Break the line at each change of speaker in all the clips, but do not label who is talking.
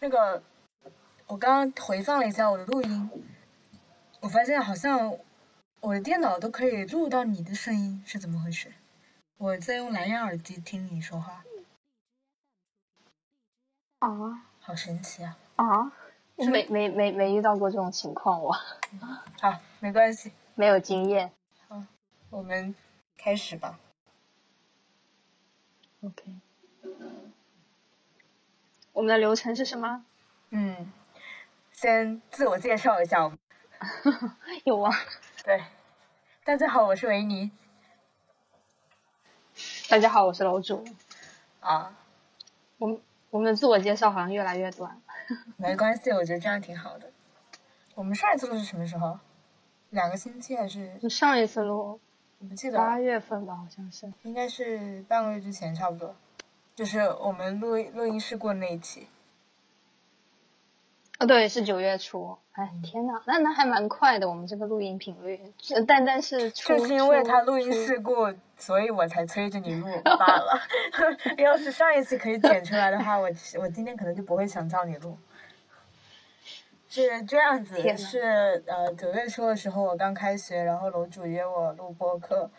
那个，我刚刚回放了一下我的录音，我发现好像我的电脑都可以录到你的声音，是怎么回事？我在用蓝牙耳机听你说话，
啊
好神奇啊！
啊！我没没没没遇到过这种情况，我
好，没关系，
没有经验。
我们开始吧。
OK，我们的流程是什么？
嗯，先自我介绍一下，我 们
有啊，
对，大家好，我是维尼
大家好，我是楼主。
啊，
我们我们的自我介绍好像越来越短。
没关系，我觉得这样挺好的。我们上一次录是什么时候？两个星期还是
就上一次录
我不记得
八，月份吧，好像是。
应该是半个月之前差不多，就是我们录录音事故的那一期。
哦，对，是九月初。哎，天呐，那那还蛮快的，我们这个录音频率。是但但是初
就是因为他录音
初
事故，所以我才催着你录 罢了。要是上一次可以剪出来的话，我我今天可能就不会想叫你录。是这样子，是呃九月初的时候我刚开学，然后楼主约我录播课，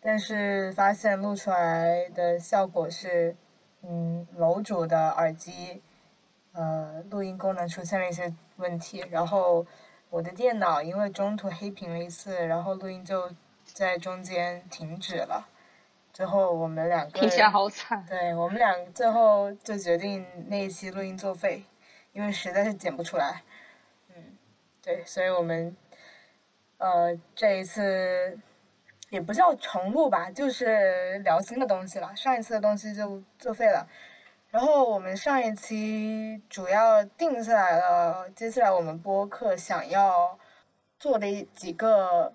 但是发现录出来的效果是，嗯，楼主的耳机，呃，录音功能出现了一些问题，然后我的电脑因为中途黑屏了一次，然后录音就在中间停止了。最后我们两个
听起来好惨。
对我们俩最后就决定那一期录音作废，因为实在是剪不出来。嗯，对，所以我们呃这一次也不叫重录吧，就是聊新的东西了。上一次的东西就作废了。然后我们上一期主要定下来了，接下来我们播客想要做的几个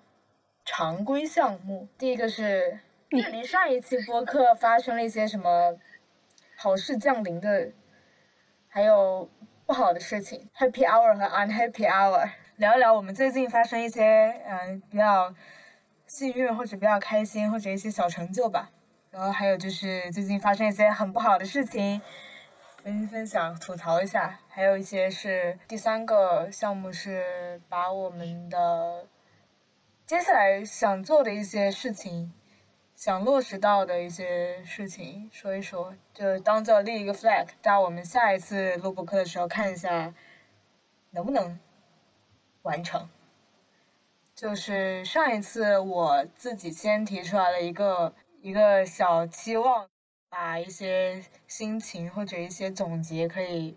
常规项目。第一个是距离上一期播客发生了一些什么好事降临的，还有不好的事情，Happy Hour 和 Unhappy Hour，聊一聊我们最近发生一些嗯比较幸运或者比较开心或者一些小成就吧。然后还有就是最近发生一些很不好的事情，跟您分享吐槽一下。还有一些是第三个项目是把我们的接下来想做的一些事情，想落实到的一些事情说一说，就当做立一个 flag，到我们下一次录播课的时候看一下能不能完成。就是上一次我自己先提出来了一个一个小期望，把一些心情或者一些总结可以，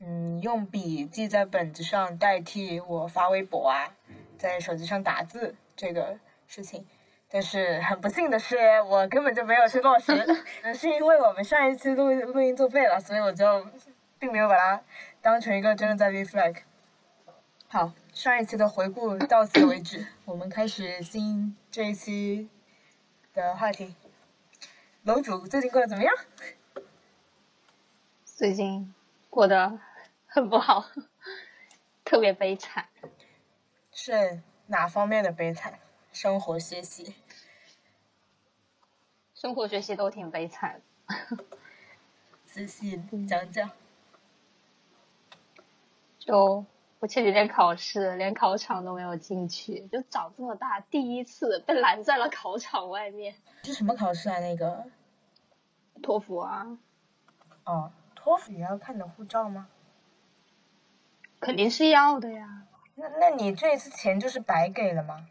嗯，用笔记在本子上代替我发微博啊，在手机上打字这个事情。但是很不幸的是，我根本就没有去落实，呃是因为我们上一期录录音作废了，所以我就并没有把它当成一个真的在立 flag。好，上一期的回顾到此为止，我们开始新这一期的话题。楼主最近过得怎么样？
最近过得很不好，特别悲惨。
是哪方面的悲惨？生活、学习？
生活学习都挺悲惨的。
仔细讲讲。
就我前几天考试，连考场都没有进去，就长这么大第一次被拦在了考场外面。
是什么考试啊？那个
托福啊，
哦，托福也要看你的护照吗？
肯定是要的呀。
那那你这一次钱就是白给了吗？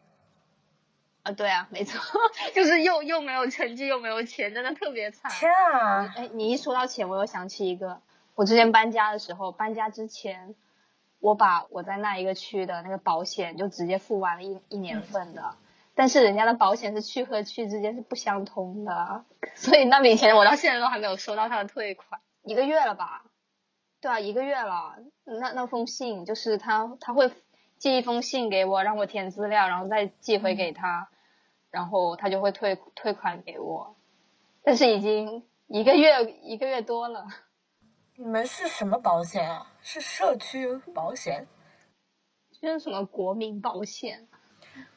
啊，对啊，没错，就是又又没有成绩，又没有钱，真的特别惨。
天啊！
哎，你一说到钱，我又想起一个，我之前搬家的时候，搬家之前，我把我在那一个区的那个保险就直接付完了一一年份的，但是人家的保险是区和区之间是不相通的，所以那笔钱我到现在都还没有收到他的退款，一个月了吧？对啊，一个月了。那那封信就是他他会寄一封信给我，让我填资料，然后再寄回给他，然后他就会退退款给我，但是已经一个月一个月多了。
你们是什么保险啊？是社区保险？
这是什么国民保险，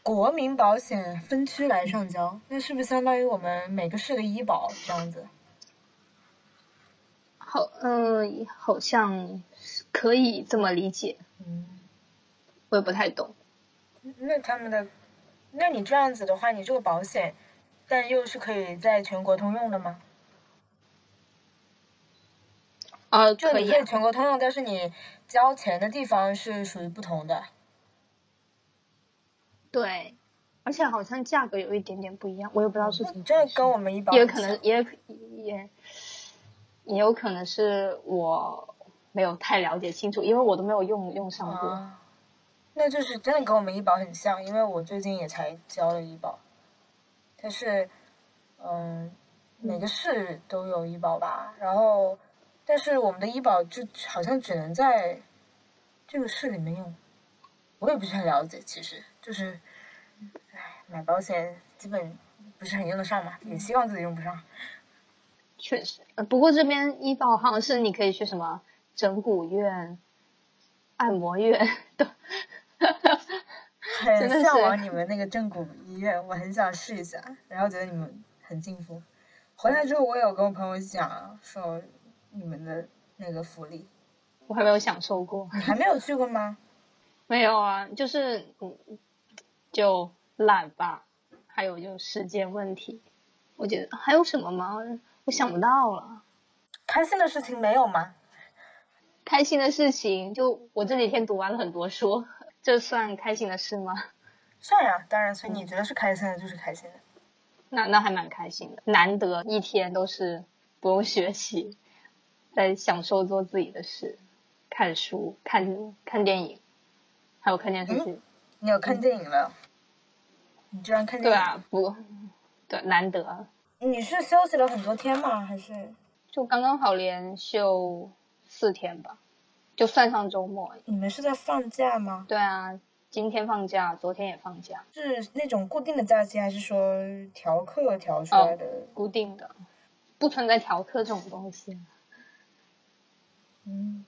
国民保险分区来上交，那是不是相当于我们每个市的医保这样子？
好好，嗯，好像可以这么理解，
嗯，
我也不太懂。
那他们的，那你这样子的话，你这个保险，但又是可以在全国通用的吗？
啊，
就
可以啊
你可以全国通用，但是你交钱的地方是属于不同的。
对，而且好像价格有一点点不一样，我也不知道是怎么
这。跟我们医保
也有可能也也也有可能是我没有太了解清楚，因为我都没有用用上过。
啊，那就是真的跟我们医保很像，因为我最近也才交了医保，但是，嗯，每个市都有医保吧，然后，但是我们的医保就好像只能在这个市里面用，我也不是很了解，其实就是，唉，买保险基本不是很用得上嘛，也希望自己用不上。
确实，呃，不过这边医保好像是你可以去什么整骨院、按摩院都，真
很向往你们那个正骨医院，我很想试一下，然后觉得你们很幸福。回来之后，我有跟我朋友讲说你们的那个福利，
我还没有享受过。
你还没有去过吗？
没有啊，就是嗯，就懒吧，还有就时间问题。我觉得还有什么吗？我想不到了。
开心的事情没有吗？
开心的事情，就我这几天读完了很多书，这算开心的事吗？
算呀，当然，所以你觉得是开心的，就是开心的。
那那还蛮开心的，难得一天都是不用学习，在享受做自己的事，看书、看看电影，还有看电视剧。
你有看电影了？你居然看电影？
对啊，不，对，难得，
你是休息了很多天吗？还是
就刚刚好连休四天吧，就算上周末。
你们是在放假吗？
对啊，今天放假，昨天也放假，
是那种固定的假期，还是说调课调出来的？
固定的，不存在调课这种东西。
嗯，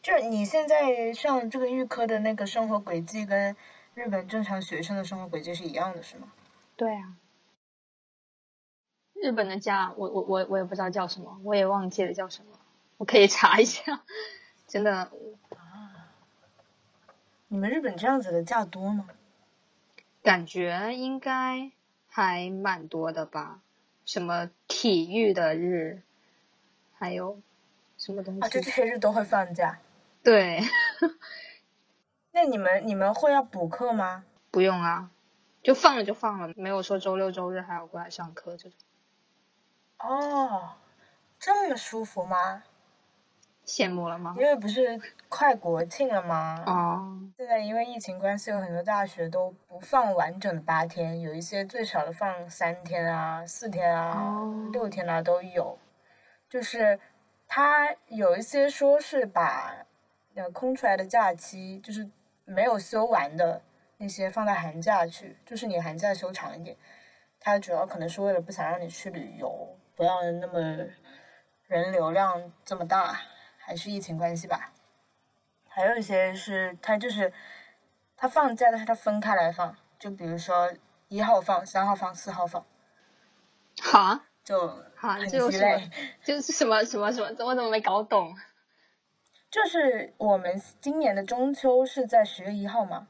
就是你现在上这个预科的那个生活轨迹，跟日本正常学生的生活轨迹是一样的，是吗？
对啊，日本的假，我我我我也不知道叫什么，我也忘记了叫什么，我可以查一下。真的，
你们日本这样子的假多吗？
感觉应该还蛮多的吧？什么体育的日，还有什么东
啊，就？这些日都会放假。
对，
那你们你们会要补课吗？
不用啊，就放了就放了，没有说周六周日还要过来上课这种。
哦，这么舒服吗？
羡慕了吗
因？为不是快国庆了吗？
哦，
现在因为疫情关系，有很多大学都不放完整的八天，有一些最少的放三天啊、四天啊、
哦
六天啊都有。就是他有一些说是把呃空出来的假期，就是没有休完的那些放在寒假去，就是你寒假休长一点。他主要可能是为了不想让你去旅游，不要那么人流量这么大，还是疫情关系吧。还有一些是他就是他放假，但是他分开来放，就比如说一号放、三号放、四号放，
好啊，
就
好，
很鸡肋。？
就是什么什么什么？我怎么没搞懂？
就是我们今年的中秋是在十月一号嘛？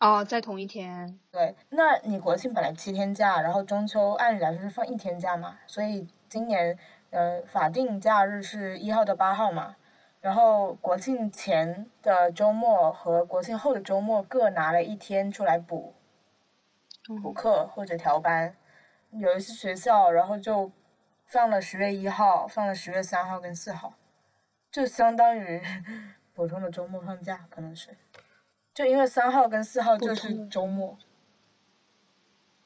哦，在同一天。
对，那你国庆本来七天假，然后中秋按理来说是放一天假嘛，所以今年呃法定假日是一号到八号嘛，然后国庆前的周末和国庆后的周末各拿了一天出来补补
嗯
课或者调班，有一次学校然后就放了十月一号，放了十月三号跟四号，就相当于 普通的周末放假，可能是，就因为三号跟四号就是周末。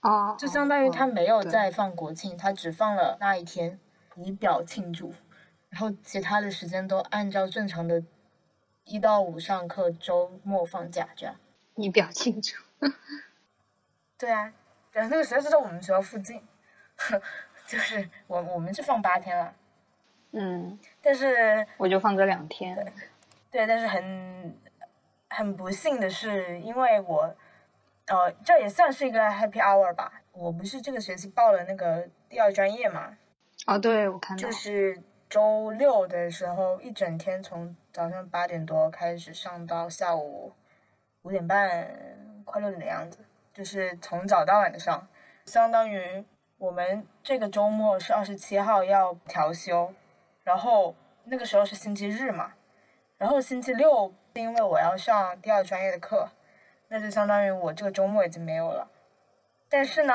哦，
就相当于他没有
对
在放国庆，他只放了那一天以表庆祝，然后其他的时间都按照正常的一到五上课，周末放假这样。
以表庆祝。
对啊，然后那个学校就在我们学校附近，就是我我们是放八天了，
嗯，
但是
我就放这两天。
对，但是很很不幸的是，因为我呃这也算是一个 happy hour 吧，我不是这个学期报了那个第二专业嘛，
哦，对，我看到
就。是周六的时候，一整天从早上八点多开始上到下午五点半，快六点的样子，就是从早到晚的上，相当于我们这个周末是二十七号要调休，然后那个时候是星期日嘛，然后星期六因为我要上第二专业的课，那就相当于我这个周末已经没有了。但是呢，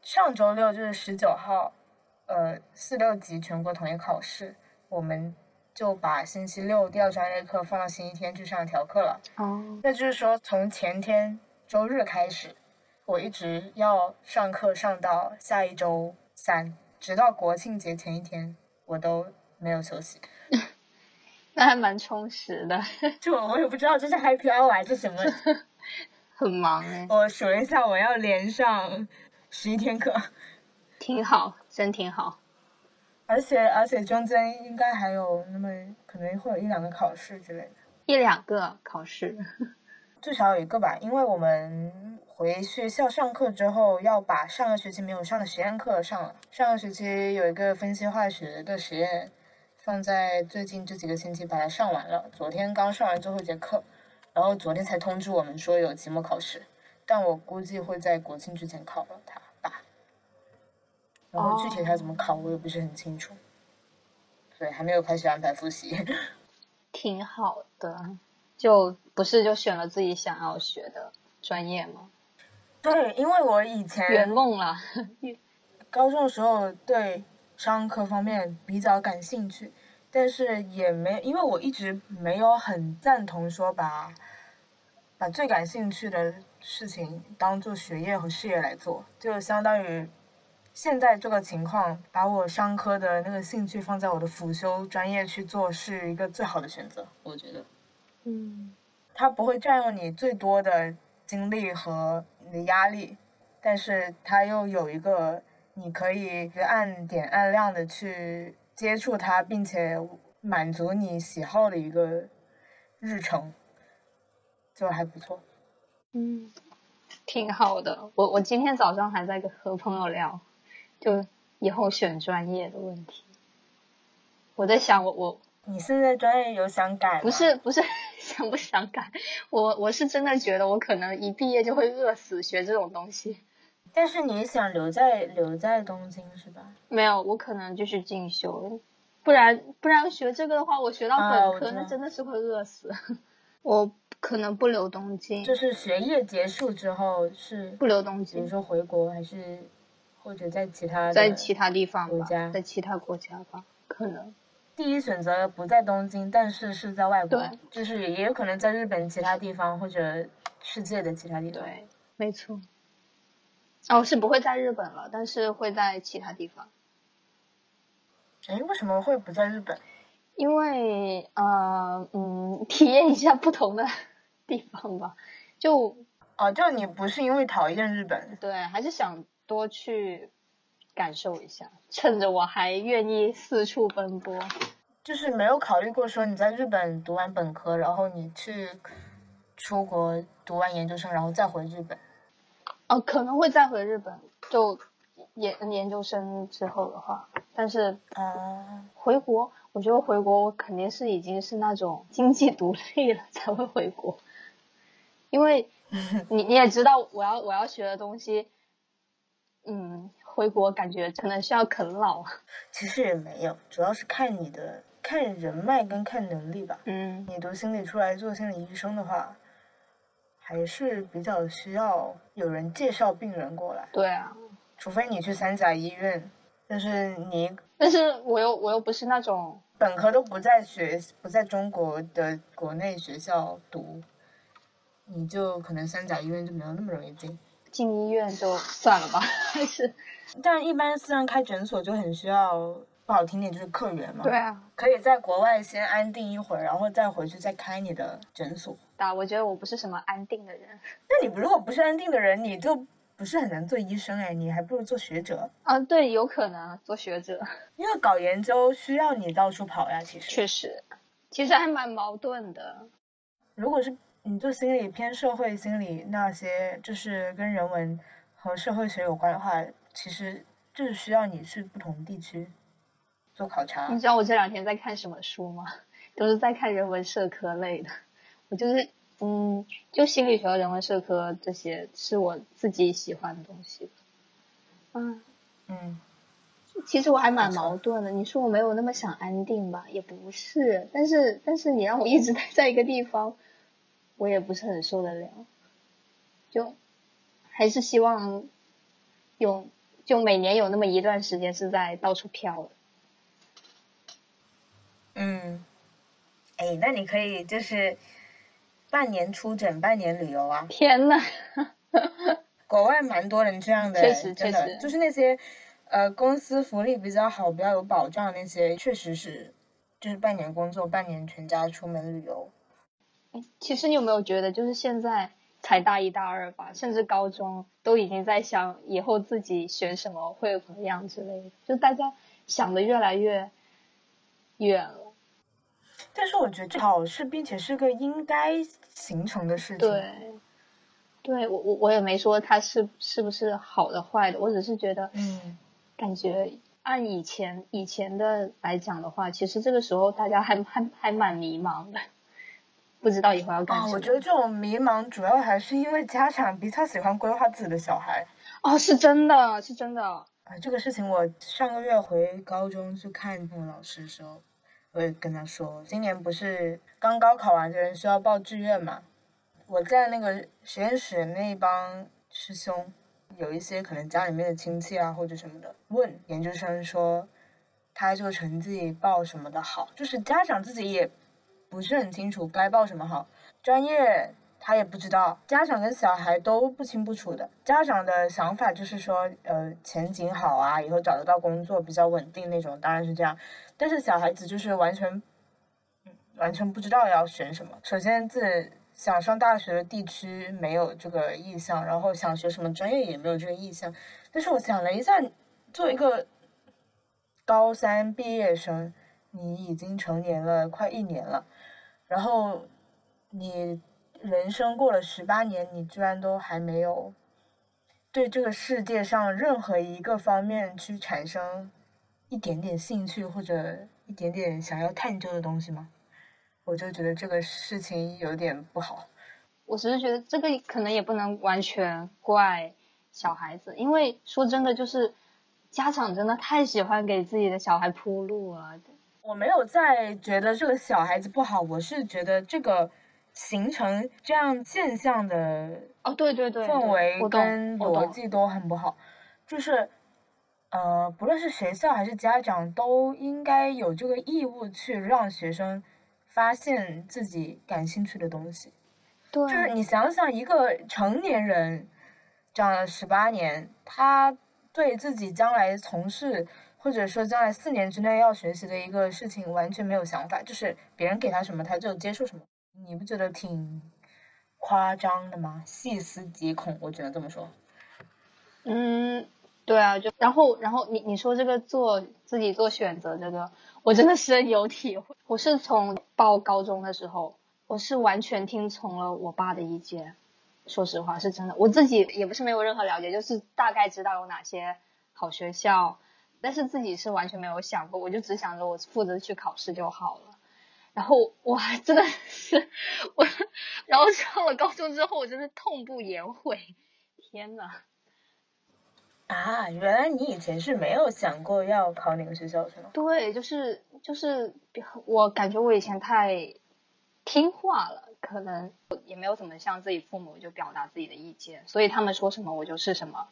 上周六就是十九号。呃，四六级全国统一考试，我们就把星期六第二专业课放到星期天去上调课了。
哦，
那就是说，从前天周日开始，我一直要上课上到下一周三，直到国庆节前一天，我都没有休息。
那还蛮充实的。
就我也不知道这是 Happy Hour 还是什么。
很忙哎。
我数了一下，我要连上十一天课。
挺好，真挺好。
而且而且中间应该还有那么可能会有一两个考试之类的。
一两个考试，
至少有一个吧，因为我们回学校上课之后要把上个学期没有上的实验课上了。上个学期有一个分析化学的实验，放在最近这几个星期把它上完了。昨天刚上完最后一节课，然后昨天才通知我们说有期末考试，但我估计会在国庆之前考了它吧。然后具体它怎么考，我也不是很清楚，所以还没有开始安排复习。
挺好的，就不是就选了自己想要学的专业吗？
对，因为我以前
圆梦了。
高中的时候对商科方面比较感兴趣，但是也没，因为我一直没有很赞同说把把最感兴趣的事情当做学业和事业来做，就相当于。现在这个情况，把我商科的那个兴趣放在我的辅修专业去做，是一个最好的选择，我觉得。
嗯。
它不会占用你最多的精力和你的压力，但是它又有一个你可以按点按量的去接触它，并且满足你喜好的一个日程，就还不错。
嗯，挺好的。我我今天早上还在和朋友聊。就以后选专业的问题，我在想，我我
你现在专业有想改吗？
不是不是想不想改，我我是真的觉得我可能一毕业就会饿死学这种东西。
但是你想留在留在东京是吧？
没有，我可能就是进修，不然不然学这个的话，我学到本科那真的是会饿死。我可能不留东京，
就是学业结束之后是
不留东京，
比如说回国还是。或者在其他
在其他地方
国家，
在其他国家吧，可能。
第一选择不在东京，但是是在外国，就是也有可能在日本其他地方或者世界的其他地方。
对，没错。哦，是不会在日本了，但是会在其他地方。
哎，为什么会不在日本？
因为呃嗯，体验一下不同的地方吧。就
哦，就你不是因为讨厌日本？
对，还是想。多去感受一下，趁着我还愿意四处奔波，
就是没有考虑过说你在日本读完本科，然后你去出国读完研究生，然后再回日本。
哦，可能会再回日本，就研研究生之后的话，但是
啊，
回国，我觉得回国我肯定是已经是那种经济独立了才会回国，因为你你也知道，我要我要学的东西。嗯，回国感觉可能需要啃老。
其实也没有，主要是看你的看人脉跟看能力吧。
嗯，
你读心理出来做心理医生的话，还是比较需要有人介绍病人过来。
对啊，
除非你去三甲医院，但是你，
但是我又我又不是那种
本科都不在学不在中国的国内学校读，你就可能三甲医院就没有那么容易进。
进医院就算了吧，还是，
但一般私人开诊所就很需要不好听点就是客源嘛。
对啊，
可以在国外先安定一会儿，然后再回去再开你的诊所。
啊，我觉得我不是什么安定的人。
那你如果不是安定的人，你就不是很难做医生哎，你还不如做学者。
啊，对，有可能做学者，
因为搞研究需要你到处跑呀，其实。
确实，其实还蛮矛盾的。
如果是。你做心理偏社会心理那些，就是跟人文和社会学有关的话，其实就是需要你去不同地区。做考察。
你知道我这两天在看什么书吗？都是在看人文社科类的。我就是嗯，就心理学和人文社科这些是我自己喜欢的东西。嗯
嗯，
其实我还蛮矛盾的。你说我没有那么想安定吧，也不是。但是但是你让我一直 待在一个地方，我也不是很受得了。就还是希望有就每年有那么一段时间是在到处飘的。
嗯，哎，那你可以就是半年出诊，半年旅游啊。
天呐！
国外蛮多人这样的，
确实
真
确实
的就是那些呃公司福利比较好、比较有保障那些，确实是就是半年工作，半年全家出门旅游。
其实你有没有觉得，就是现在才大一、大二吧，甚至高中都已经在想以后自己选什么会怎么样之类的，就大家想的越来越远了。
但是我觉得这好事，并且是个应该形成的事情。
对，对我我我也没说它是是不是好的坏的，我只是觉得，
嗯，
感觉按以前以前的来讲的话，其实这个时候大家还还还蛮迷茫的，不知道以后要干什
啊，
么。
我觉得这种迷茫主要还是因为家长比较喜欢规划自己的小孩。
哦，是真的，是真的。
啊，这个事情我上个月回高中去看那个老师的时候，我也跟他说，今年不是刚高考完的人需要报志愿嘛？我在那个实验室那一帮师兄，有一些可能家里面的亲戚啊或者什么的，问研究生说，他这个成绩报什么的好，就是家长自己也不是很清楚该报什么好，专业他也不知道，家长跟小孩都不清不楚的。家长的想法就是说，呃，前景好啊，以后找得到工作比较稳定那种，当然是这样。但是小孩子就是完全，完全不知道要选什么。首先自己想上大学的地区没有这个意向，然后想学什么专业也没有这个意向。但是我想了一下，作为一个高三毕业生，你已经成年了快一年了，然后你人生过了十八年，你居然都还没有对这个世界上任何一个方面去产生一点点兴趣或者一点点想要探究的东西吗？我就觉得这个事情有点不好。
我只是觉得这个可能也不能完全怪小孩子，因为说真的，就是家长真的太喜欢给自己的小孩铺路了。
我没有在觉得这个小孩子不好，我是觉得这个形成这样现象的
哦，对对对，
氛围跟逻辑都很不好，就是呃，不论是学校还是家长，都应该有这个义务去让学生发现自己感兴趣的东西。
对，
就是你想想，一个成年人长了十八年，他对自己将来从事或者说将来四年之内要学习的一个事情完全没有想法，就是别人给他什么他就接受什么，你不觉得挺夸张的吗？细思极恐，我只能这么说。
嗯，对啊，就然后然后你你说这个做自己做选择这个，我真的深有体会。我是从报高中的时候，我是完全听从了我爸的意见。说实话，是真的，我自己也不是没有任何了解，就是大概知道有哪些好学校，但是自己是完全没有想过，我就只想着我负责去考试就好了。然后我还真的是我，然后上了高中之后，我真是痛不言悔。天呐！
啊，原来你以前是没有想过要考哪个学校是吗？
对，就是就是，我感觉我以前太听话了，可能也没有怎么向自己父母就表达自己的意见，所以他们说什么我就是什么。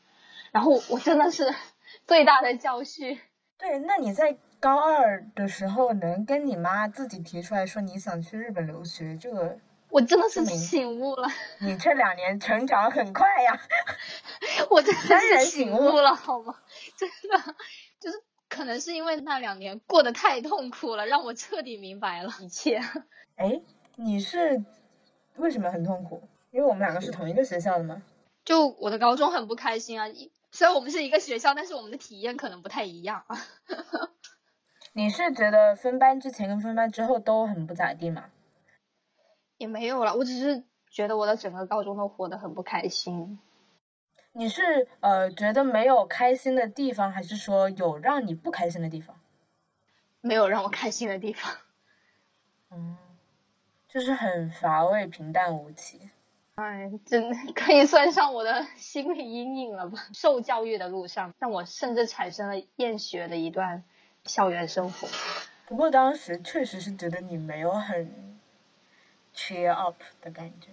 然后我真的是 最大的教训。
对，那你在高二的时候能跟你妈自己提出来说你想去日本留学，这个
我真的是醒悟了，
你这两年成长很快呀。
我真的是醒
悟
了，好吗？真的就是可能是因为那两年过得太痛苦了，让我彻底明白了一切。
哎，你是为什么很痛苦？因为我们两个是同一个学校的嘛。
就我的高中很不开心啊，一虽然我们是一个学校，但是我们的体验可能不太一样啊。
你是觉得分班之前跟分班之后都很不咋地吗？
也没有了，我只是觉得我的整个高中都活得很不开心。
你是呃觉得没有开心的地方，还是说有让你不开心的地方？
没有让我开心的地方。
嗯，就是很乏味、平淡无奇。
哎，真的可以算上我的心理阴影了吧？受教育的路上，让我甚至产生了厌学的一段校园生活。
不过当时确实是觉得你没有很 cheer up 的感觉。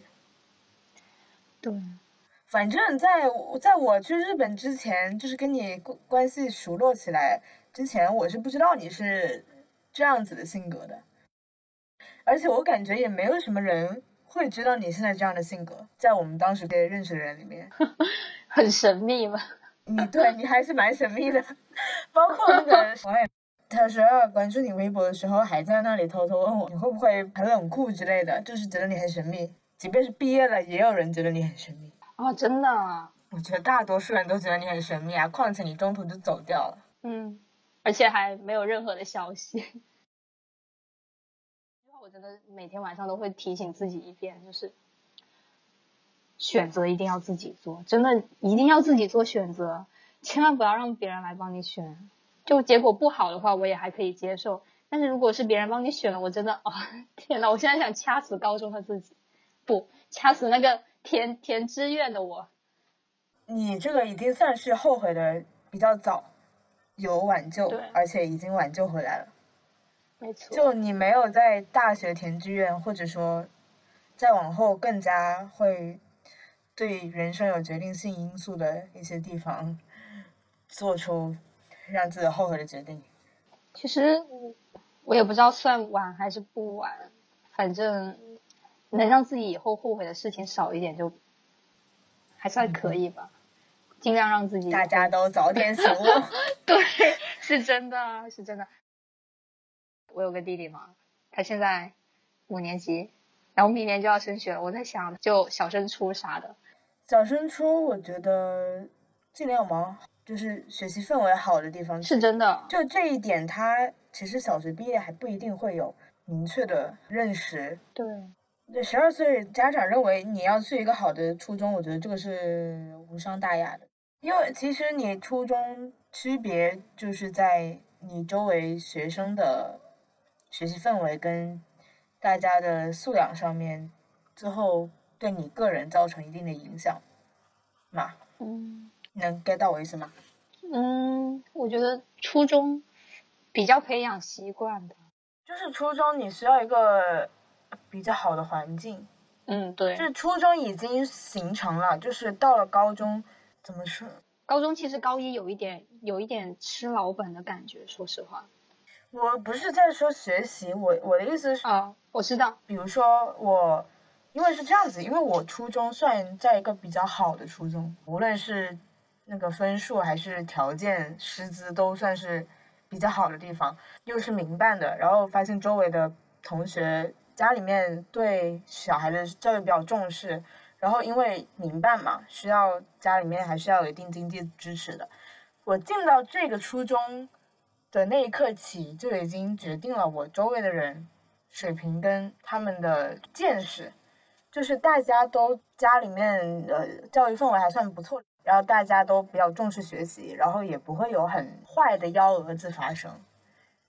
对，
反正在在我去日本之前，就是跟你关关系熟络起来之前，我是不知道你是这样子的性格的，而且我感觉也没有什么人会知道你现在这样的性格，在我们当时的认识的人里面，
很神秘吗。
你对你还是蛮神秘的，包括那个 我也，他说关注你微博的时候，还在那里偷偷问我你会不会很冷酷之类的，就是觉得你很神秘。即便是毕业了，也有人觉得你很神秘。
哦，真的？
我觉得大多数人都觉得你很神秘啊，况且你中途就走掉了。
嗯，而且还没有任何的消息。我真的每天晚上都会提醒自己一遍，就是选择一定要自己做，真的一定要自己做选择，千万不要让别人来帮你选。就结果不好的话，我也还可以接受。但是如果是别人帮你选了，我真的，哦，天呐，我现在想掐死高中的自己。不掐死那个填填志愿的我，
你这个已经算是后悔的比较早，有挽救，而且已经挽救回来了。
没错。
就你没有在大学填志愿，或者说再往后更加会对人生有决定性因素的一些地方，做出让自己后悔的决定。
其实我也不知道算晚还是不晚，反正。能让自己以后后悔的事情少一点，就还算可以吧。尽量让自己
大家都早点醒悟。
对，是真的，是真的。我有个弟弟嘛，他现在五年级，然后明年就要升学了。我在想，就小升初啥的。
小升初，我觉得尽量往就是学习氛围好的地方。
是真的。
就这一点，他其实小学毕业还不一定会有明确的认识。
对。
对，十二岁家长认为你要去一个好的初中，我觉得这个是无伤大雅的。因为其实你初中区别就是在你周围学生的学习氛围跟大家的素养上面，最后对你个人造成一定的影响嘛。
嗯。
能 get 到我意思吗？
嗯，我觉得初中比较培养习惯的。
就是初中你需要一个。比较好的环境，
嗯，对，
就是初中已经形成了，就是到了高中，怎么说？
高中其实高一有一点，有一点吃老本的感觉，说实话。
我不是在说学习，我我的意思是
啊，我知道。
比如说我，因为是这样子，因为我初中算在一个比较好的初中，无论是那个分数还是条件、师资都算是比较好的地方，又是民办的，然后发现周围的同学。家里面对小孩的教育比较重视，然后因为民办嘛，需要家里面还是要有一定经济支持的。我进到这个初中的那一刻起，就已经决定了我周围的人水平跟他们的见识，就是大家都家里面呃教育氛围还算不错，然后大家都比较重视学习，然后也不会有很坏的幺蛾子发生。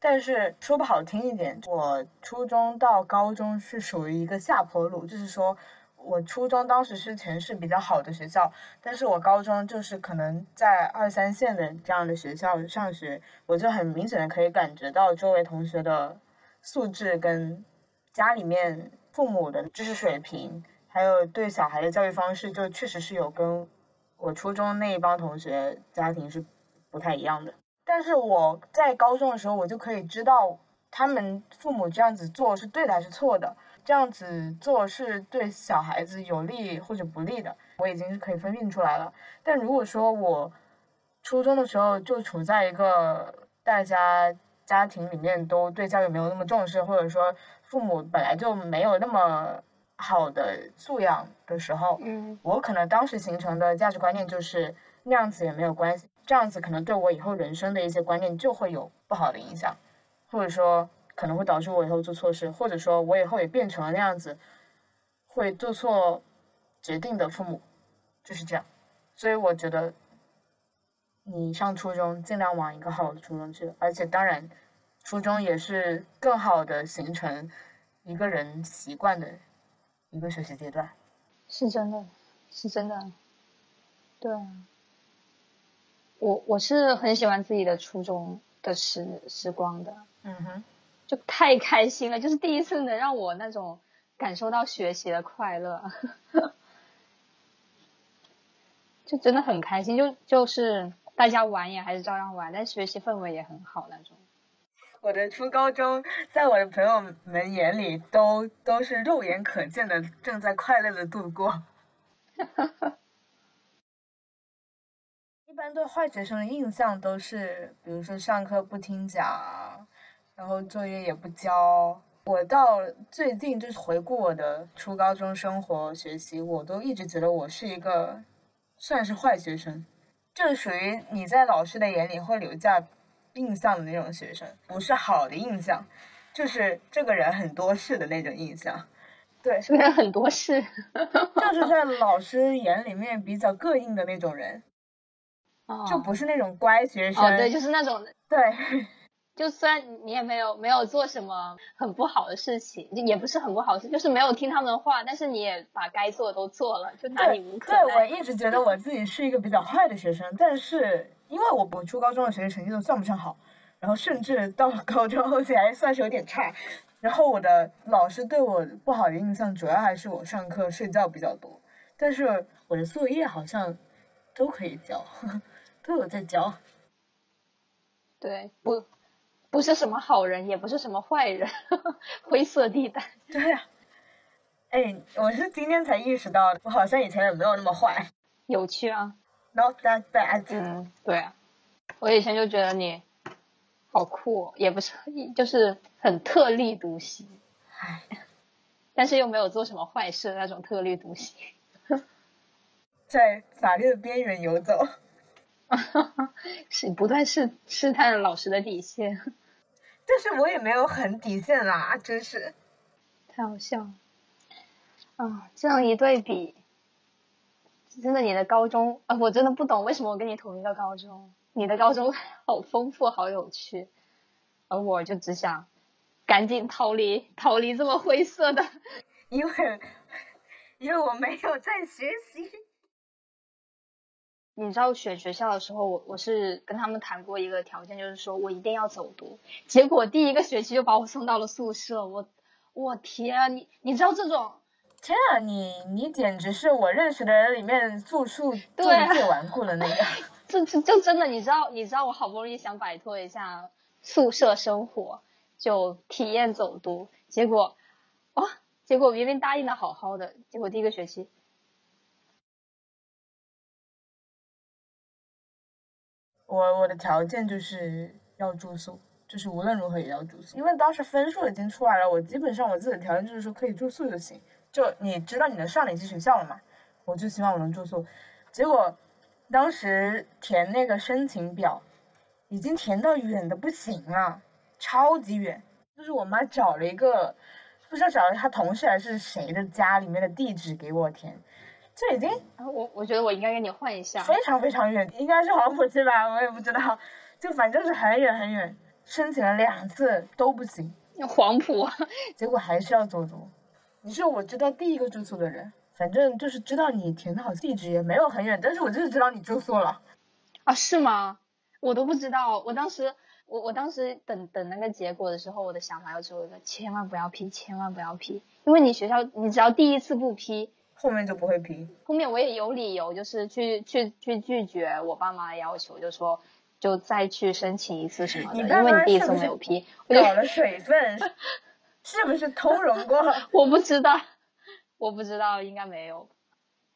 但是说不好听一点，我初中到高中是属于一个下坡路，就是说我初中当时是全市比较好的学校，但是我高中就是可能在二三线的这样的学校上学，我就很明显的可以感觉到周围同学的素质跟家里面父母的知识水平，还有对小孩的教育方式，就确实是有跟我初中那一帮同学家庭是不太一样的。但是我在高中的时候，我就可以知道他们父母这样子做是对的还是错的，这样子做是对小孩子有利或者不利的，我已经是可以分辨出来了。但如果说我初中的时候就处在一个大家家庭里面都对教育没有那么重视，或者说父母本来就没有那么好的素养的时候，
嗯，
我可能当时形成的价值观念就是那样子也没有关系。这样子可能对我以后人生的一些观念就会有不好的影响，或者说可能会导致我以后做错事，或者说我以后也变成了那样子会做错决定的父母，就是这样。所以我觉得你上初中尽量往一个好的初中去，而且当然初中也是更好的形成一个人习惯的一个学习阶段。
是真的，是真的，对啊。我我是很喜欢自己的初中的时时光的，
嗯哼，
就太开心了，就是第一次能让我那种感受到学习的快乐，就真的很开心，就就是大家玩也还是照样玩，但学习氛围也很好那种。
我的初高中，在我的朋友们眼里，都都是肉眼可见的，正在快乐的度过。一般对坏学生的印象都是，比如说上课不听讲，然后作业也不交。我到最近就是回顾我的初高中生活学习，我都一直觉得我是一个算是坏学生，就是属于你在老师的眼里会留下。印象的那种学生，不是好的印象，就是这个人很多事的那种印象。对，
这个人很多事，
就 是在老师眼里面比较膈应的那种人，就不是那种乖学生。
哦，对，就是那种。
对。
就虽然你也没有没有做什么很不好的事情，也不是很不好的事，就是没有听他们的话，但是你也把该做的都做了，就拿你无可
奈。对，我一直觉得我自己是一个比较坏的学生，但是。因为我我初高中的学习成绩都算不上好，然后甚至到了高中后期还算是有点差，然后我的老师对我不好的印象主要还是我上课睡觉比较多，但是我的作业好像都可以交，都有在交。
对，不不是什么好人，也不是什么坏人，灰色地带。
对呀，哎，我是今天才意识到，我好像以前也没有那么坏。
有趣啊。
Not that bad。
嗯，对啊，我以前就觉得你好酷，也不是，就是很特立独行，
唉，
但是又没有做什么坏事那种特立独行，
在法律的边缘游走，
是不断试试探老师的底线，
但是我也没有很底线啦，真是
太好笑了，啊，这样一对比。真的，你的高中啊，我真的不懂为什么我跟你同一个高中。你的高中好丰富，好有趣，而我就只想赶紧逃离，逃离这么灰色的，
因为因为我没有在学习。
你知道选学校的时候，我我是跟他们谈过一个条件，就是说我一定要走读。结果第一个学期就把我送到了宿舍，我我天啊，你你知道这种。
天啊，你你简直是我认识的人里面住宿住的最顽固的那个。
就就就真的，你知道你知道我好不容易想摆脱一下宿舍生活，就体验走读，结果，哦，结果明明答应的好好的，结果第一个学期，
我我的条件就是要住宿，就是无论如何也要住宿，因为当时分数已经出来了，我基本上我自己的条件就是说可以住宿就行。就你知道你能上哪些学校了嘛？我就希望我能住宿。结果当时填那个申请表，已经填到远的不行了，超级远。就是我妈找了一个，不知道找了她同事还是谁的家里面的地址给我填，这已经……
我我觉得我应该跟你换一下。
非常非常远，应该是黄浦区吧？我也不知道，就反正是很远很远。申请了两次都不行。
黄浦，
结果还是要走读。你是我知道第一个住宿的人，反正就是知道你填的好地址也没有很远，但是我就是知道你住宿了，
啊是吗？我都不知道，我当时我我当时等等那个结果的时候，我的想法就只有一个，千万不要批，千万不要批，因为你学校你只要第一次不批，
后面就不会批，
后面我也有理由，就是去去去拒绝我爸妈的要求，就说就再去申请一次什么的，因为你第一次没有批，
搞了水分。是不是通融过？
我不知道，我不知道，应该没有。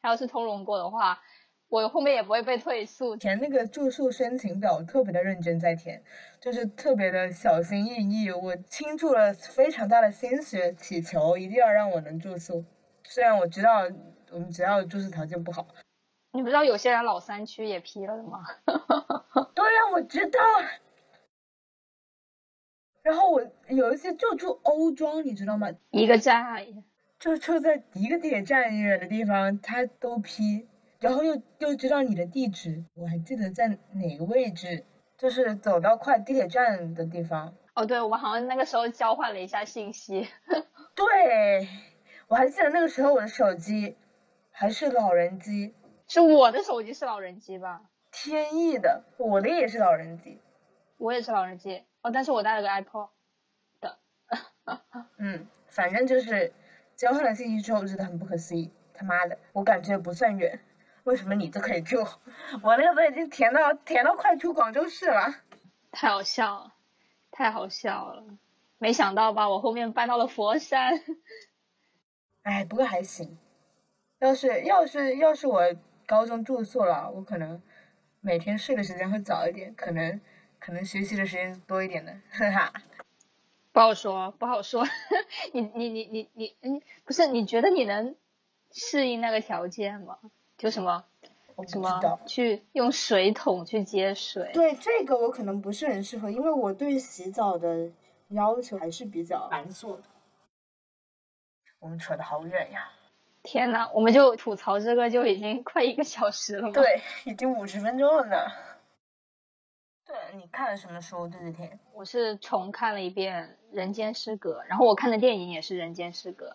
他要是通融过的话，我后面也不会被退宿。
填那个住宿申请表，特别的认真在填，就是特别的小心翼翼。我倾注了非常大的心血，祈求一定要让我能住宿。虽然我知道我们学校的住宿条件不好。
你不知道有些人老三区也批了的吗？
对呀，我知道。然后我有一次就住欧庄，你知道吗？
一个站，
就就在一个地铁站远的地方，他都批，然后又又知道你的地址，我还记得在哪个位置，就是走到快地铁站的地方。
哦，对，我们好像那个时候交换了一下信息。
对，我还记得那个时候我的手机还是老人机，
是我的手机是老人机吧？
天翼的，我的也是老人机。
我也是老人机哦，但是我带了个 iPod 的。
嗯，反正就是交换了信息之后，觉得很不可思议。他妈的，我感觉不算远，为什么你都可以住？我那个都已经填到填到快出广州市了。
太好笑了，太好笑了！没想到吧，我后面搬到了佛山。
哎，不过还行。要是要是要是我高中住宿了，我可能每天睡的时间会早一点，可能可能学习的时间多一点的，哈哈。
不好说，不好说。你你你你你你，不是？你觉得你能适应那个条件吗？就什么什么去用水桶去接水？
对，这个我可能不是很适合，因为我对洗澡的要求还是比较繁琐的。我们扯得好远呀！
天呐，我们就吐槽这个就已经快一个小时了吗？
对，已经五十分钟了呢。对，你看了什么书这几天？
我是重看了一遍《人间失格》，然后我看的电影也是《人间失格》。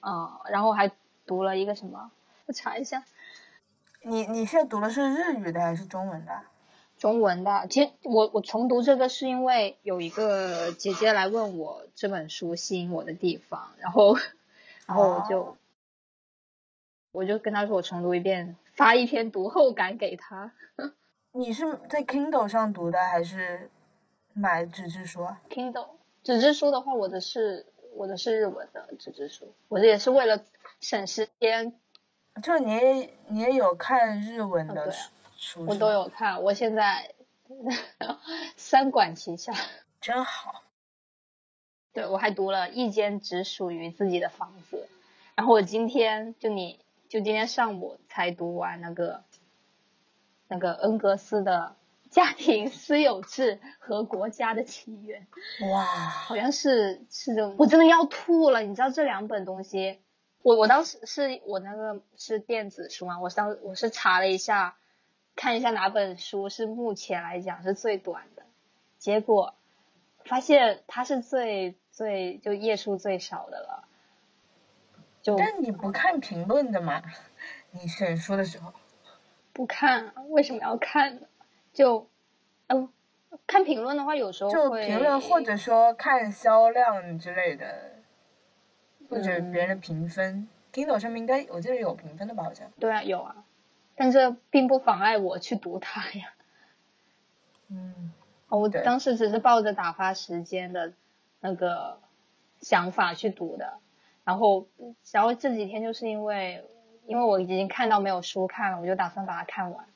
嗯，然后还读了一个什么？我查一下。
你你现在读的是日语的还是中文的？
中文的。其实我我重读这个是因为有一个姐姐来问我这本书吸引我的地方，然后。然后我就，我就跟她说我重读一遍，发一篇读后感给她。
你是在 Kindle 上读的还是买纸质书啊
？Kindle 纸质书的话，我的是我的是日文的纸质书，我的也是为了省时间。
就你也你也有看日文的书？
我都有看，我现在 三管齐下，
真好。
对，我还读了一间只属于自己的房子，然后我今天就你就今天上午才读完那个那个恩格斯的《家庭私有制和国家的起源》。
哇，
好像是是这种，我真的要吐了。你知道这两本东西，我我当时是我那个是电子书嘛，我当我是查了一下，看一下哪本书是目前来讲是最短的，结果发现它是最。最就页数最少的了，就
但你不看评论的吗？你选书的时候
不看，为什么要看呢？就嗯，看评论的话，有时候
就评论或者说看销量之类的，或者别人的评分。Kindle 上面应该我记得有评分的吧？好像
对啊，有啊，但这并不妨碍我去读它呀。
嗯，
我当时只是抱着打发时间的。那个想法去读的，然后，然后这几天就是因为，因为我已经看到没有书看了，我就打算把它看完。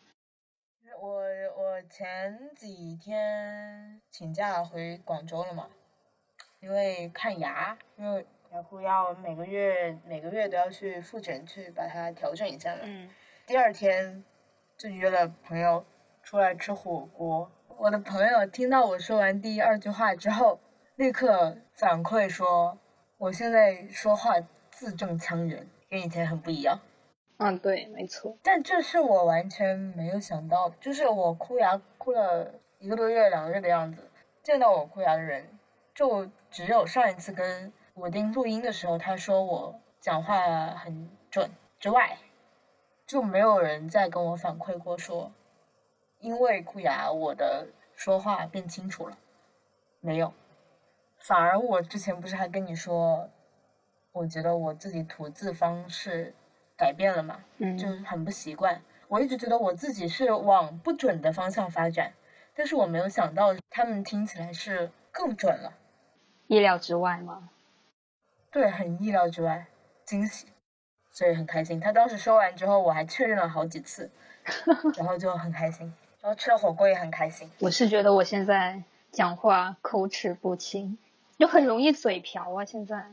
我我前几天请假回广州了嘛，因为看牙，因为牙箍要每个月每个月都要去复诊去把它调整一下嘛。
嗯。
第二天就约了朋友出来吃火锅，我的朋友听到我说完第二句话之后。立刻反馈说，我现在说话字正腔圆，跟以前很不一样。
嗯，对，没错。
但这是我完全没有想到，就是我哭牙哭了一个多月、两个月的样子，见到我哭牙的人，就只有上一次跟我丁录音的时候，他说我讲话很准之外，就没有人再跟我反馈过说，因为哭牙我的说话变清楚了，没有。反而我之前不是还跟你说，我觉得我自己吐字方式改变了嘛，嗯就很不习惯。我一直觉得我自己是往不准的方向发展，但是我没有想到他们听起来是更准了。
意料之外吗？
对，很意料之外，惊喜，所以很开心。他当时说完之后，我还确认了好几次，然后就很开心。然后吃了火锅也很开心。
我是觉得我现在讲话口齿不清。就很容易嘴瓢啊！现在，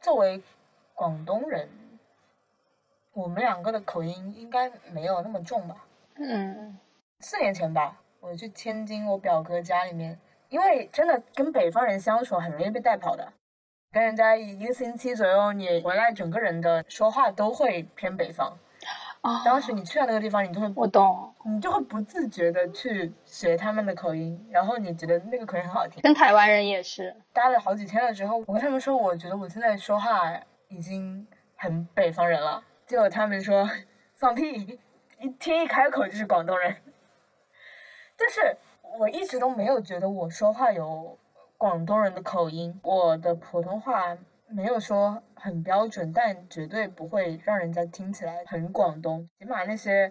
作为广东人，我们两个的口音应该没有那么重吧？
嗯，
四年前吧，我去天津我表哥家里面，因为真的跟北方人相处很容易被带跑的，跟人家一个星期左右，你回来整个人的说话都会偏北方。
啊，
当时你去到那个地方，你就会
我懂，
你就会不自觉的去学他们的口音，然后你觉得那个口音很好听。
跟台湾人也是，
待了好几天了之后，我跟他们说，我觉得我现在说话已经很北方人了，结果他们说放屁，一听一开口就是广东人。但是我一直都没有觉得我说话有广东人的口音，我的普通话没有说很标准，但绝对不会让人家听起来很广东，起码那些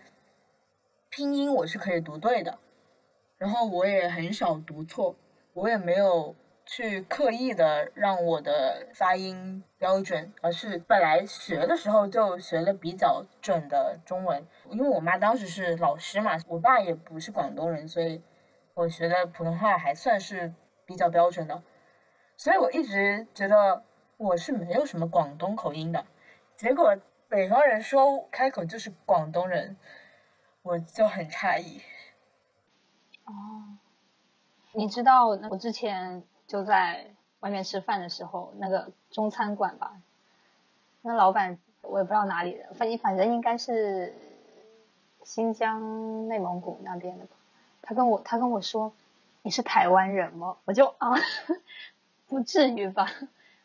拼音我是可以读对的，然后我也很少读错，我也没有去刻意的让我的发音标准，而是本来学的时候就学了比较准的中文，因为我妈当时是老师嘛，我爸也不是广东人，所以我学的普通话还算是比较标准的，所以我一直觉得我是没有什么广东口音的，结果北方人说开口就是广东人，我就很诧异。
哦，你知道我之前就在外面吃饭的时候，那个中餐馆吧，那老板我也不知道哪里人，反正反正应该是新疆、内蒙古那边的吧。他跟我他跟我说你是台湾人吗？我就啊，不至于吧，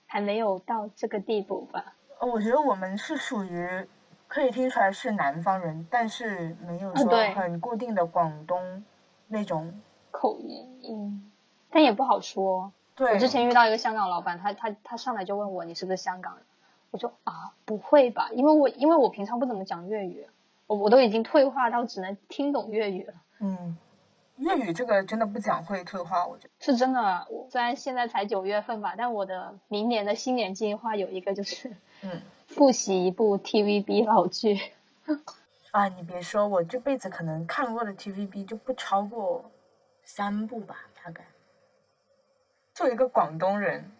还没有到这个地步吧。
呃我觉得我们是属于可以听出来是南方人，但是没有说很固定的广东那种。
口音，嗯，但也不好说。
对，
我之前遇到一个香港老板，他他他上来就问我你是不是香港人，我就啊不会吧，因为我因为我平常不怎么讲粤语，我我都已经退化到只能听懂粤语了，
嗯，粤语这个真的不讲会退化，我觉得。
是真的。虽然现在才九月份吧，但我的明年的新年计划有一个就是
嗯，
复习一部 TVB 老剧，
啊，你别说，我这辈子可能看过的 TVB 就不超过三部吧，大概。作为一个广东人，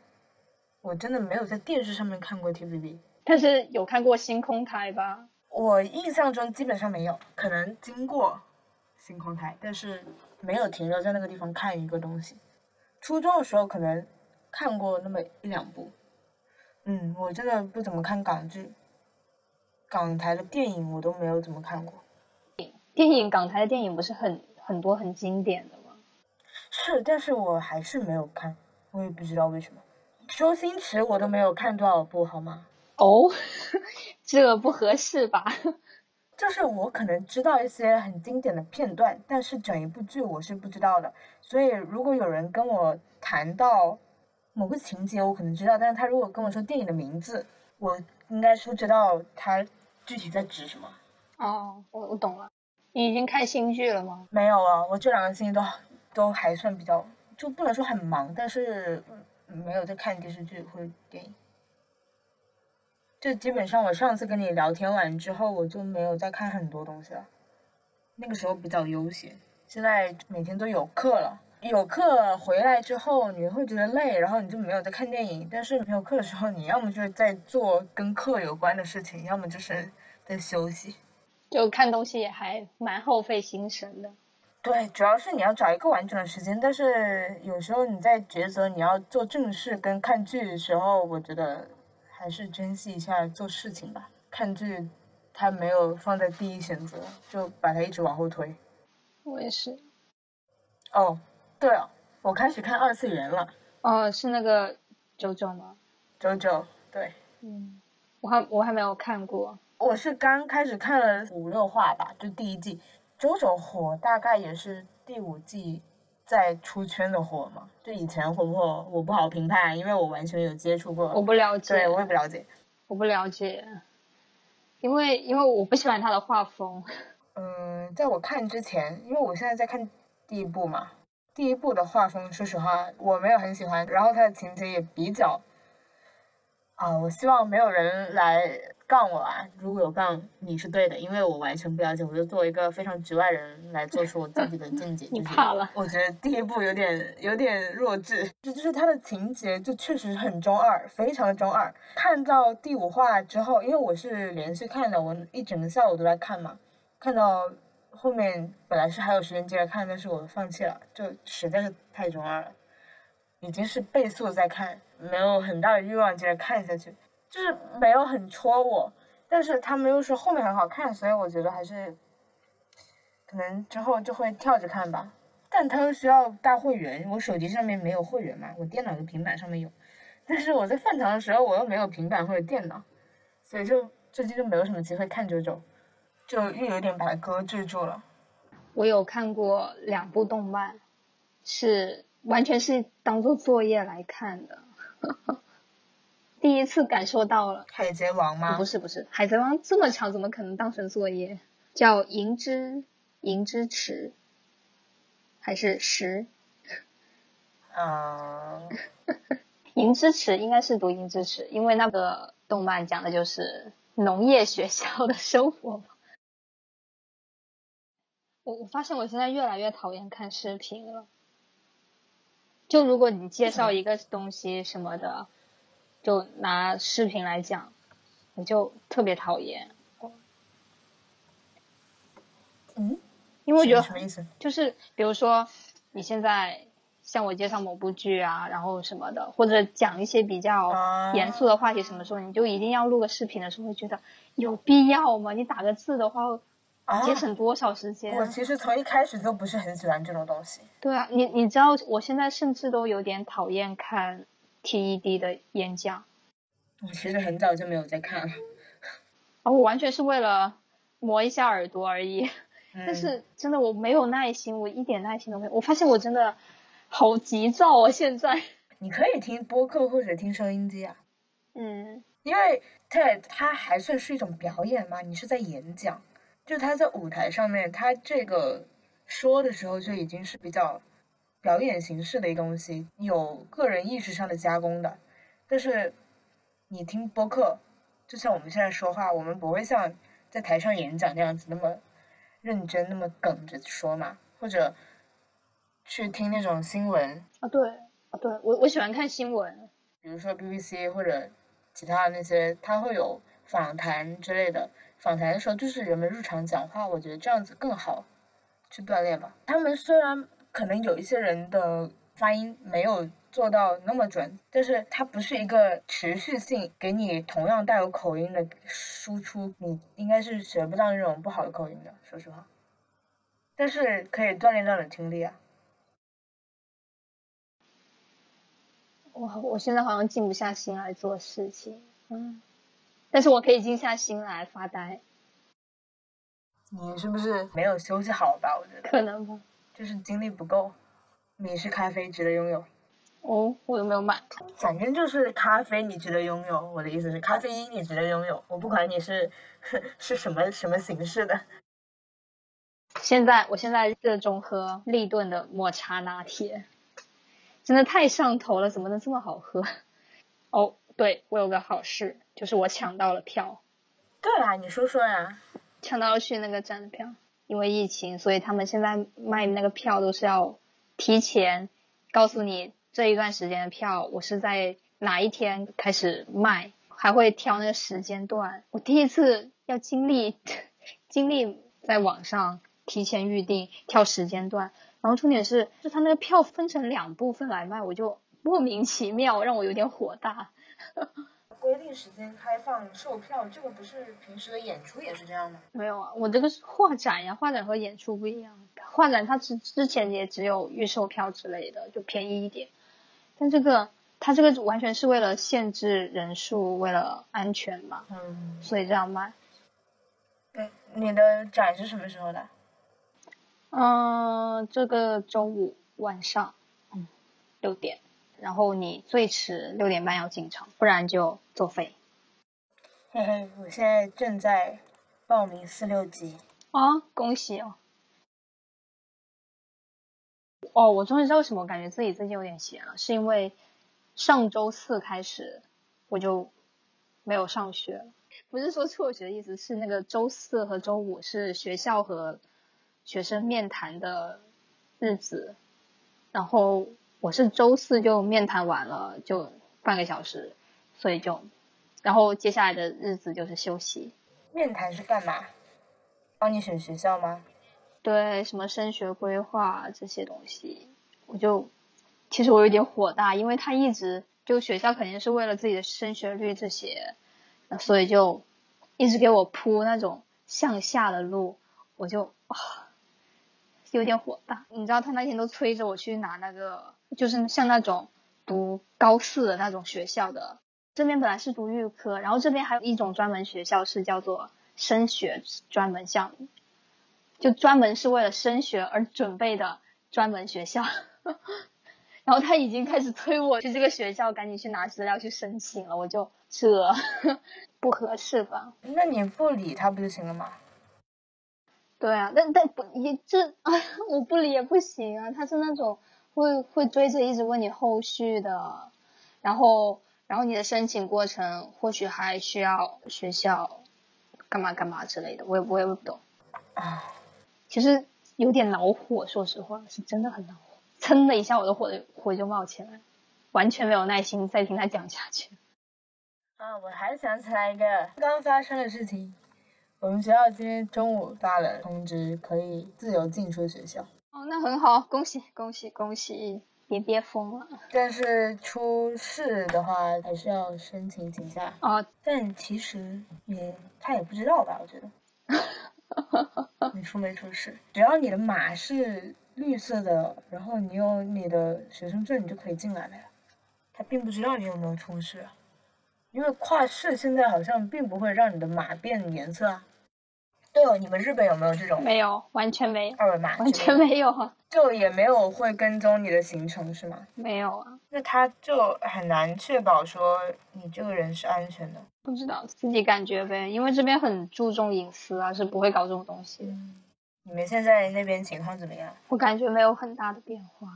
我真的没有在电视上面看过 TVB。
但是有看过星空台吧？
我印象中基本上没有，可能经过星空台，但是没有停留在那个地方看一个东西。初中的时候可能看过那么一两部，嗯，我真的不怎么看港剧，港台的电影我都没有怎么看过。
电影港台的电影不是很很多很经典的吗？
是，但是我还是没有看，我也不知道为什么。周星驰我都没有看多少部，好吗？
哦，这不合适吧？
就是我可能知道一些很经典的片段，但是整一部剧我是不知道的。所以如果有人跟我谈到某个情节，我可能知道，但是他如果跟我说电影的名字，我应该是不知道他具体在指什么。
哦，我我懂了。你已经看新剧了吗？
没有啊，我这两个星期都都还算比较，就不能说很忙，但是嗯没有在看电视剧或者电影。就基本上我上次跟你聊天完之后，我就没有再看很多东西了。那个时候比较悠闲，现在每天都有课了。有课回来之后，你会觉得累，然后你就没有在看电影。但是没有课的时候，你要么就是在做跟课有关的事情，要么就是在休息。
就看东西也还蛮耗费心神的。
对，主要是你要找一个完整的时间，但是有时候你在抉择你要做正事跟看剧的时候，我觉得还是珍惜一下做事情吧。看剧，它没有放在第一选择，就把它一直往后推。
我也是。
哦，对了，我开始看二次元了。
哦，是那个九九吗？
九九，对，
嗯，我还我还没有看过。
我是刚开始看了五六话吧，就第一季。九九火大概也是第五季在出圈的火嘛，就以前火不火我不好评判，因为我完全没有接触过。
我不了解。
对，我也不了解。
我不了解，因为因为我不喜欢他的画风。
嗯，在我看之前，因为我现在在看第一部嘛，第一部的画风，说实话我没有很喜欢，然后他的情节也比较，啊，我希望没有人来杠我啊！如果有杠，你是对的，因为我完全不了解，我就作为一个非常局外人来做出我自己的见解。
你
就是
怕了
我觉得第一部有点有点弱智，这就是它的情节就确实很中二，非常的中二。看到第五话之后，因为我是连续看的，我一整个下午都在看嘛，看到后面本来是还有时间接着看，但是我放弃了，就实在是太中二了，已经是倍速在看，没有很大的欲望接着看下去，就是没有很戳我。但是他们又说后面很好看，所以我觉得还是可能之后就会跳着看吧。但他又需要大会员，我手机上面没有会员嘛，我电脑的平板上面有，但是我在饭堂的时候我又没有平板或者电脑，所以就最近就没有什么机会看九九，就又有点把它搁置住了。
我有看过两部动漫，是完全是当做作业来看的，第一次感受到了。
海贼王吗？
不是不是，海贼王这么长，怎么可能当成作业？叫银之银之池，还是石？
嗯，
银之池应该是读银之池，因为那个动漫讲的就是农业学校的生活嘛。我我发现我现在越来越讨厌看视频了。就如果你介绍一个东西什么的，就拿视频来讲，我就特别讨厌。
嗯，
因为我觉得
什么意思？
就是比如说你现在向我介绍某部剧啊，然后什么的，或者讲一些比较
啊
严肃的话题，什么时候你就一定要录个视频的时候，会觉得有必要吗？你打个字的话，
啊，
节省多少时间？
我其实从一开始就不是很喜欢这种东西。
对啊，你你知道，我现在甚至都有点讨厌看 TED 的演讲，
我其实很早就没有在看了，
啊我完全是为了磨一下耳朵而已。
嗯、
但是真的我没有耐心，我一点耐心都没有。我发现我真的好急躁啊！现在，
你可以听播客或者听收音机啊，
嗯，
因为 TED 它还算是一种表演嘛，你是在演讲，就他在舞台上面，他这个说的时候就已经是比较表演形式的一个东西，有个人意识上的加工的。但是你听播客，就像我们现在说话，我们不会像在台上演讲那样子那么认真、那么梗着说嘛，或者去听那种新闻，
啊对啊对，我我喜欢看新闻，
比如说 BBC 或者其他的那些，它会有访谈之类的。访谈的时候就是人们日常讲话，我觉得这样子更好去锻炼吧。他们虽然可能有一些人的发音没有做到那么准，但是它不是一个持续性给你同样带有口音的输出，你应该是学不到那种不好的口音的，说实话。但是可以锻炼到你听力啊。
我我现在好像静不下心来做事情，嗯，但是我可以静下心来发呆，
你是不是没有休息好吧？我觉得
可能吧。
就是精力不够。你是咖啡值得拥有，
哦，我有没有买？
反正就是咖啡你值得拥有。我的意思是，咖啡因你值得拥有。我不管你是 是什么什么形式的。
现在我现在热衷喝立顿的抹茶拿铁，真的太上头了，怎么能这么好喝？哦，对我有个好事，就是我抢到了票，
对啊，你说说呀。
抢到了去那个站的票。因为疫情，所以他们现在卖那个票都是要提前告诉你这一段时间的票，我是在哪一天开始卖，还会挑那个时间段。我第一次要经历 经历在网上提前预定挑时间段，然后重点是，就他那个票分成两部分来卖，我就莫名其妙，让我有点火大。
规定时间开放售票，这个不是平时的演出也是这样吗？
没有啊，我这个是画展呀，画展和演出不一样。画展它之之前也只有预售票之类的，就便宜一点。但这个它这个完全是为了限制人数，为了安全嘛，
嗯
所以这样卖。
嗯，你的展是什么时候的？
嗯，这个周五晚上，嗯，六点，然后你最迟六点半要进场，不然就作废。
嘿嘿，我现在正在报名四六级。
啊，恭喜哦！哦，我终于知道为什么我感觉自己最近有点闲了，是因为上周四开始我就没有上学了。不是说辍学的意思，是那个周四和周五是学校和学生面谈的日子，然后我是周四就面谈完了，就半个小时，所以就，然后接下来的日子就是休息。
面谈是干嘛？帮你选学校吗？
对，什么升学规划这些东西，我就其实我有点火大，因为他一直就学校肯定是为了自己的升学率这些，所以就一直给我铺那种向下的路，我就啊有点火大。你知道他那天都催着我去拿那个，就是像那种读高四的那种学校的。这边本来是读预科，然后这边还有一种专门学校是叫做升学专门项目，就专门是为了升学而准备的专门学校。然后他已经开始催我去这个学校，赶紧去拿资料去申请了。我就这 不合适吧？
那你不理他不就行了吗？
对啊，但但不也这啊，我不理也不行啊。他是那种会会追着一直问你后续的，然后然后你的申请过程或许还需要学校干嘛干嘛之类的，我也我也不懂
啊。
其实有点恼火，说实话是真的很恼火。噌的一下，我的火火就冒起来，完全没有耐心再听他讲下去。
啊，我还想起来一个刚发生的事情，我们学校今天中午发了通知，可以自由进出学校。
哦，那很好，恭喜恭喜恭喜！别憋疯了。
但是出事的话，还是要申请请假。
哦，
但其实也他也不知道吧？我觉得。你出没出事？只要你的码是。绿色的，然后你有你的学生证，你就可以进来了呀。他并不知道你有没有出事，因为跨市现在好像并不会让你的码变颜色啊。对哦，你们日本有没有这种？
没有，完全没有。
二维码
完全没有。
就也没有会跟踪你的行程是吗？
没有啊。
那他就很难确保说你这个人是安全的。
不知道，自己感觉呗，因为这边很注重隐私啊，是不会搞这种东西的。
你们现在那边情况怎么样？
我感觉没有很大的变化，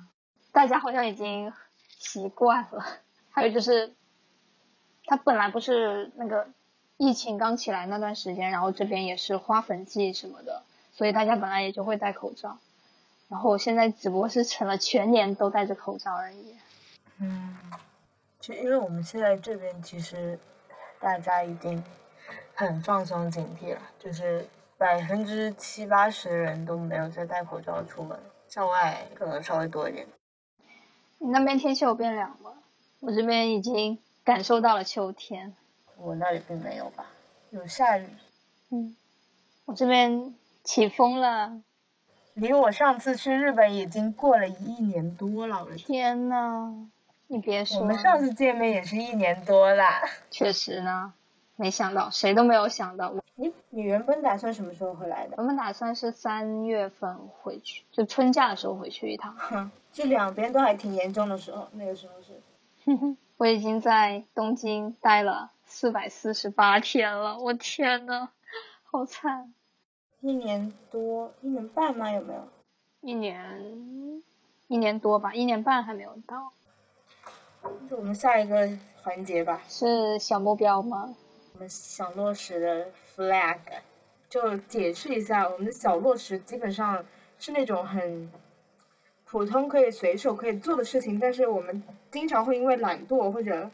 大家好像已经习惯了。还有就是，他本来不是那个疫情刚起来那段时间，然后这边也是花粉季什么的，所以大家本来也就会戴口罩。然后现在只不过是成了全年都戴着口罩而已。
嗯，就因为我们现在这边其实大家已经很放松警惕了，就是。百分之七八十的人都没有再戴口罩出门，校外可能稍微多一点。
你那边天气有变凉吗？我这边已经感受到了秋天。
我那里并没有吧？有下雨。
嗯，我这边起风了。
离我上次去日本已经过了一年多了。
天呐，你别说，
我们上次见面也是一年多啦。
确实呢。没想到，谁都没有想到。
你你原本打算什么时候回来的？
我们打算是三月份回去，就春假的时候回去一趟。
哼，这两边都还挺严重的时候，那个时候是。
哼哼，我已经在东京待了四百四十八天了，我天呐，好惨。
一年多，一年半吗？有没有？
一年，一年多吧，一年半还没有到。
是我们下一个环节吧？
是小目标吗？
我们想落实的 flag，就解释一下，我们的小落实基本上是那种很普通可以随手可以做的事情，但是我们经常会因为懒惰或者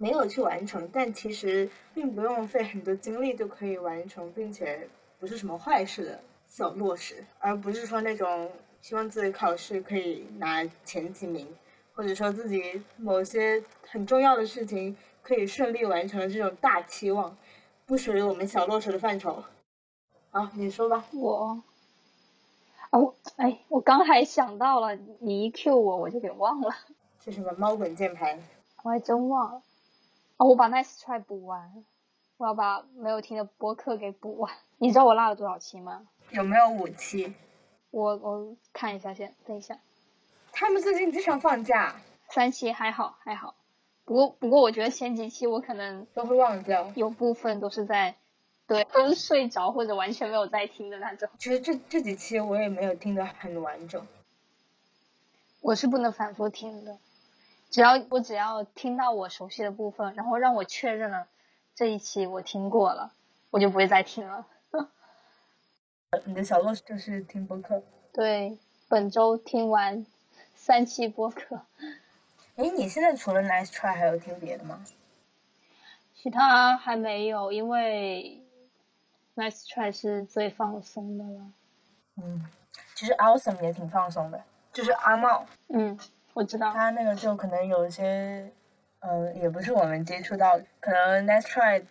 没有去完成，但其实并不用费很多精力就可以完成，并且不是什么坏事的小落实，而不是说那种希望自己考试可以拿前几名，或者说自己某些很重要的事情。可以顺利完成的这种大期望，不属于我们小落实的范畴。好，你说吧。
我，哦，哎，我刚还想到了，你一 Q 我，我就给忘了。
是什么猫滚键盘？
我还真忘了。哦，我把 Nice Try 补完，我要把没有听的播客给补完。你知道我落了多少期吗？
有没有五期？
我我看一下先，等一下。
他们最近经常放假。
三期还好还好。不过，不过我觉得前几期我可能
都会忘掉，
有部分都是在，对，都是睡着或者完全没有在听的那种。
其实这这几期我也没有听得很完整，
我是不能反复听的，只要我只要听到我熟悉的部分，然后让我确认了这一期我听过了，我就不会再听了。
你的小落就是听播客，
对，本周听完三期播客。
哎，你现在除了 Nice Try 还有听别的吗？
其他还没有，因为 Nice Try 是最放松的了。
嗯，其实 Awesome 也挺放松的，就是阿茂。
嗯，我知道。
他那个就可能有一些，嗯，也不是我们接触到，可能 Nice Try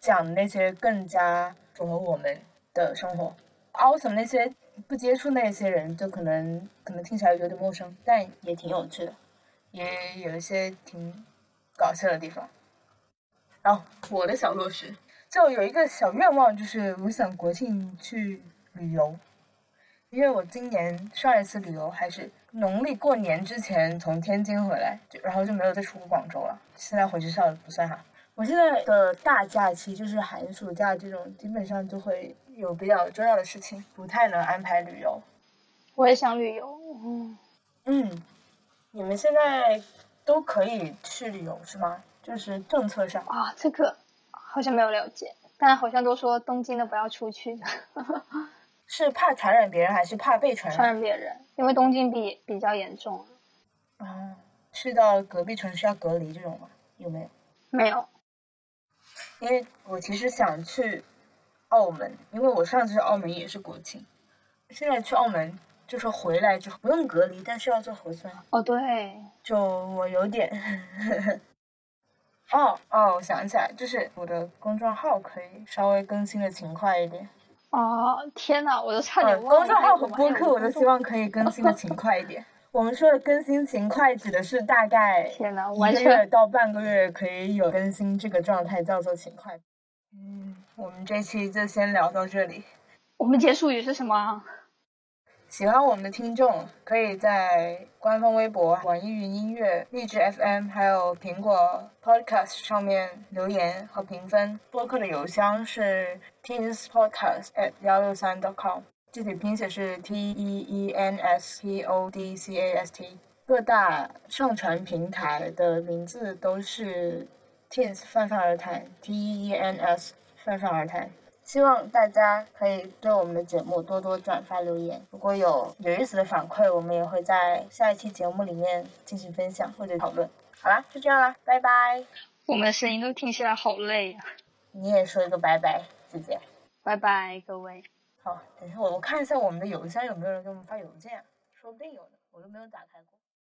讲那些更加符合我们的生活。awesome 那些不接触那些人，就可能可能听起来有点陌生，但也挺有趣的，也有一些挺搞笑的地方。然后我的小落实就有一个小愿望，就是我想国庆去旅游，因为我今年上一次旅游还是农历过年之前从天津回来，就然后就没有再出过广州了。现在回学校不算哈。我现在的大假期就是寒暑假这种，基本上就会有比较重要的事情，不太能安排旅游。
我也想旅游，
嗯嗯，你们现在都可以去旅游是吗？就是政策上
啊，这个好像没有了解，但好像都说东京的不要出去，
是怕传染别人还是怕被传染？
传染别人，因为东京比比较严重。
啊，去到隔壁城市要隔离这种吗？有没有？
没有。
因为我其实想去澳门，因为我上次去澳门也是国庆，现在去澳门就是回来之后不用隔离，但是要做核酸。
哦，对，
就我有点，哦哦，我想起来，就是我的公众号可以稍微更新的勤快一点。
哦，天呐，我都差点忘了。
公众号和播客，我都希望可以更新的勤快一点。我们说的更新勤快，指的是大概
天呐，
一个月到半个月可以有更新这个状态，叫做勤快。嗯，我们这期就先聊到这里。
我们结束语是什么？
喜欢我们的听众可以在官方微博、网易云音乐、荔枝 FM 还有苹果 Podcast 上面留言和评分。播客的邮箱是 teenspodcast at 幺六三 .com，。具体拼写是 T E E N S P O D C A S T，各大上传平台的名字都是 Teens 泛泛而谈，T E E N S 泛泛而谈。希望大家可以对我们的节目多多转发留言，如果有有意思的反馈，我们也会在下一期节目里面进行分享或者讨论。好啦，就这样啦，拜拜。
我们的声音都听起来好累呀。
你也说一个拜拜，姐姐。
拜拜，各位。
好，等一下我我看一下我们的邮箱有没有人给我们发邮件，说不定有呢，我都没有打开过。